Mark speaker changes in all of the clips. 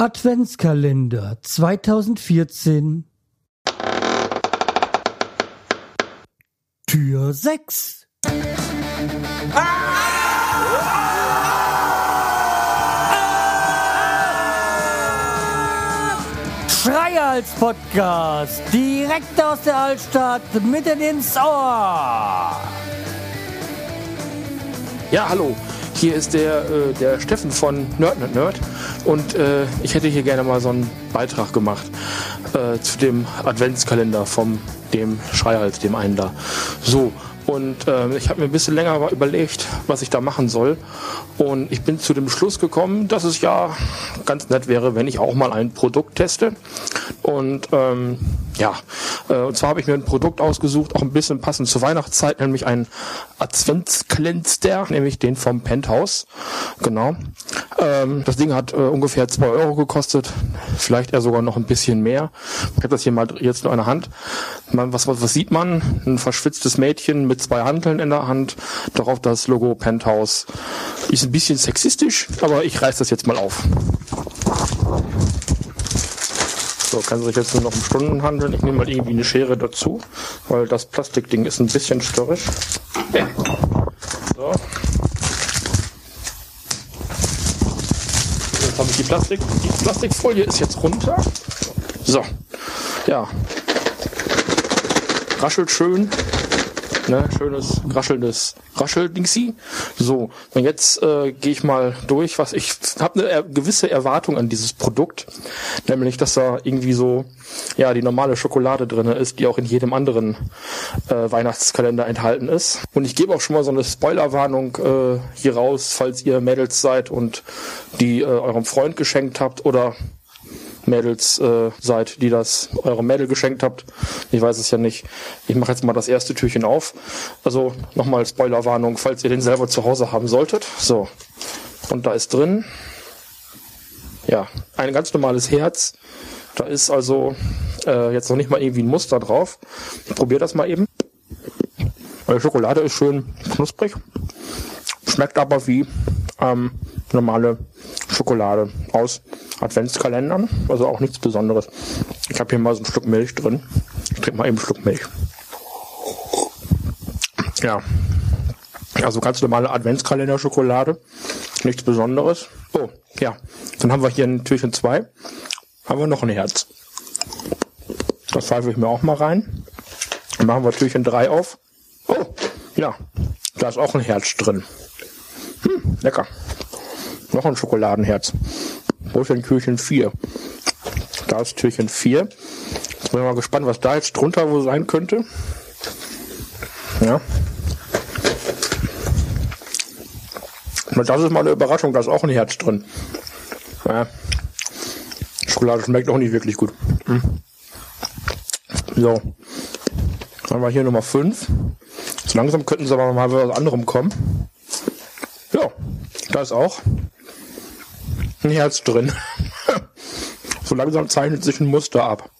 Speaker 1: Adventskalender 2014 Tür 6 Schreihals Podcast, direkt aus der Altstadt, mitten ins Ohr.
Speaker 2: Ja, hallo. Hier ist der, äh, der Steffen von Nerd Nerd Nerd und äh, ich hätte hier gerne mal so einen Beitrag gemacht äh, zu dem Adventskalender vom dem Schreihals, dem einen da. So, und äh, ich habe mir ein bisschen länger überlegt, was ich da machen soll. Und ich bin zu dem Schluss gekommen, dass es ja ganz nett wäre, wenn ich auch mal ein Produkt teste. Und ähm, ja, und zwar habe ich mir ein Produkt ausgesucht, auch ein bisschen passend zur Weihnachtszeit, nämlich ein Adventskalender, nämlich den vom Penthouse. Genau. Ähm, das Ding hat äh, ungefähr zwei Euro gekostet, vielleicht eher sogar noch ein bisschen mehr. Ich habe das hier mal jetzt in der Hand. Was, was, was sieht man? Ein verschwitztes Mädchen mit zwei Handeln in der Hand, darauf das Logo Penthouse. Ist ein bisschen sexistisch, aber ich reiß das jetzt mal auf. So, kann sich jetzt nur noch um Stunden handeln. Ich nehme mal irgendwie eine Schere dazu, weil das Plastikding ist ein bisschen störrisch. So. Jetzt habe ich die Plastik, die Plastikfolie ist jetzt runter. So. Ja. Raschelt schön. Ne, schönes, raschelndes Rascheldingsi. So, und jetzt äh, gehe ich mal durch, was ich habe eine gewisse Erwartung an dieses Produkt, nämlich dass da irgendwie so ja die normale Schokolade drinne ist, die auch in jedem anderen äh, Weihnachtskalender enthalten ist. Und ich gebe auch schon mal so eine Spoilerwarnung äh, hier raus, falls ihr Mädels seid und die äh, eurem Freund geschenkt habt oder Mädels äh, seid, die das eurem Mädel geschenkt habt. Ich weiß es ja nicht. Ich mache jetzt mal das erste Türchen auf. Also nochmal Spoilerwarnung, falls ihr den selber zu Hause haben solltet. So. Und da ist drin, ja, ein ganz normales Herz. Da ist also äh, jetzt noch nicht mal irgendwie ein Muster drauf. Ich probiere das mal eben. Die Schokolade ist schön knusprig. Schmeckt aber wie ähm, normale Schokolade aus Adventskalendern. Also auch nichts Besonderes. Ich habe hier mal so ein Stück Milch drin. Ich trinke mal eben ein Stück Milch. Ja. Also ganz normale Adventskalender-Schokolade. Nichts Besonderes. Oh, ja. Dann haben wir hier in Türchen 2. Haben wir noch ein Herz. Das pfeife ich mir auch mal rein. Dann machen wir Türchen 3 auf. Oh, ja. Da ist auch ein Herz drin. Hm, lecker. Noch ein Schokoladenherz. Wo ist denn Türchen 4? Da ist Türchen 4. Jetzt bin ich mal gespannt, was da jetzt drunter wohl sein könnte. Ja. Und das ist mal eine Überraschung, da ist auch ein Herz drin. Ja. Schokolade schmeckt auch nicht wirklich gut. Hm. So. Dann haben wir hier Nummer 5. So langsam könnten sie aber mal was anderem kommen. Ja, da ist auch ein Herz drin. so langsam zeichnet sich ein Muster ab.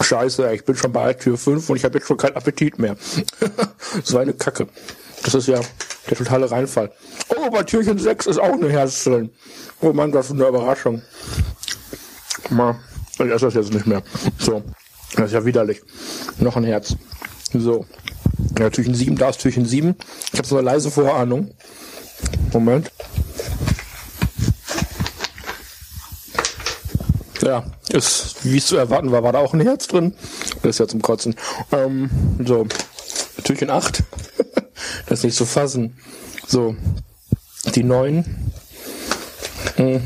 Speaker 2: Scheiße, ich bin schon bei Tür 5 und ich habe jetzt schon keinen Appetit mehr. so eine Kacke. Das ist ja der totale Reinfall. Oh, bei Türchen 6 ist auch ein Herz drin. Oh Mann, das ist eine Überraschung. Mal, ich esse das jetzt nicht mehr. So, das ist ja widerlich. Noch ein Herz. So. Ja, Türchen 7, da ist Türchen 7. Ich habe so eine leise Vorahnung. Moment. Ja, ist, wie es zu erwarten war, war da auch ein Herz drin. Das ist ja zum Kotzen. Ähm, so, Türchen 8. das ist nicht zu fassen. So, die 9. Hm.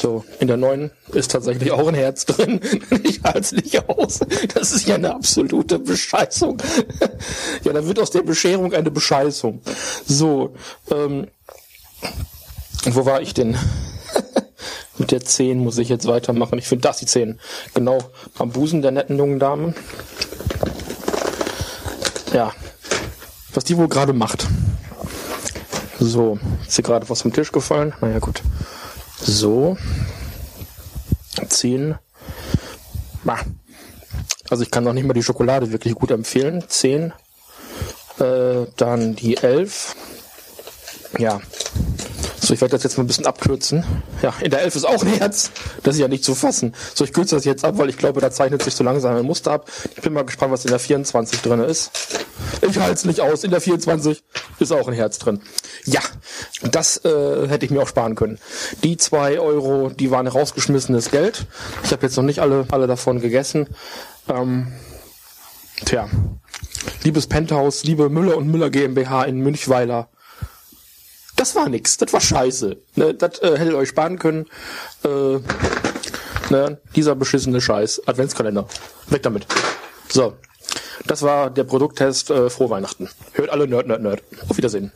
Speaker 2: So, in der 9 ist tatsächlich auch ein Herz drin. Ich halte es nicht aus. Das ist ja eine absolute Bescheißung. ja, da wird aus der Bescherung eine Bescheißung. So, ähm, wo war ich denn? Mit der 10 muss ich jetzt weitermachen. Ich finde das die 10. Genau am Busen der netten jungen Dame. Ja, was die wohl gerade macht. So, ist hier gerade was vom Tisch gefallen? Naja, gut. So. 10. Also ich kann noch nicht mal die Schokolade wirklich gut empfehlen. 10. Äh, dann die 11. Ja. So, ich werde das jetzt mal ein bisschen abkürzen. Ja, in der 11 ist auch ein Herz. Das ist ja nicht zu fassen. So, ich kürze das jetzt ab, weil ich glaube, da zeichnet sich so langsam ein Muster ab. Ich bin mal gespannt, was in der 24 drin ist. Ich halte es nicht aus. In der 24 ist auch ein Herz drin. Ja, das äh, hätte ich mir auch sparen können. Die zwei Euro, die waren rausgeschmissenes Geld. Ich habe jetzt noch nicht alle, alle davon gegessen. Ähm, tja, liebes Penthouse, liebe Müller und Müller GmbH in Münchweiler, das war nix, das war scheiße. Ne, das äh, hättet ihr euch sparen können. Äh, ne, dieser beschissene Scheiß. Adventskalender. Weg damit. So. Das war der Produkttest. Äh, frohe Weihnachten. Hört alle Nerd, Nerd, Nerd. Auf Wiedersehen.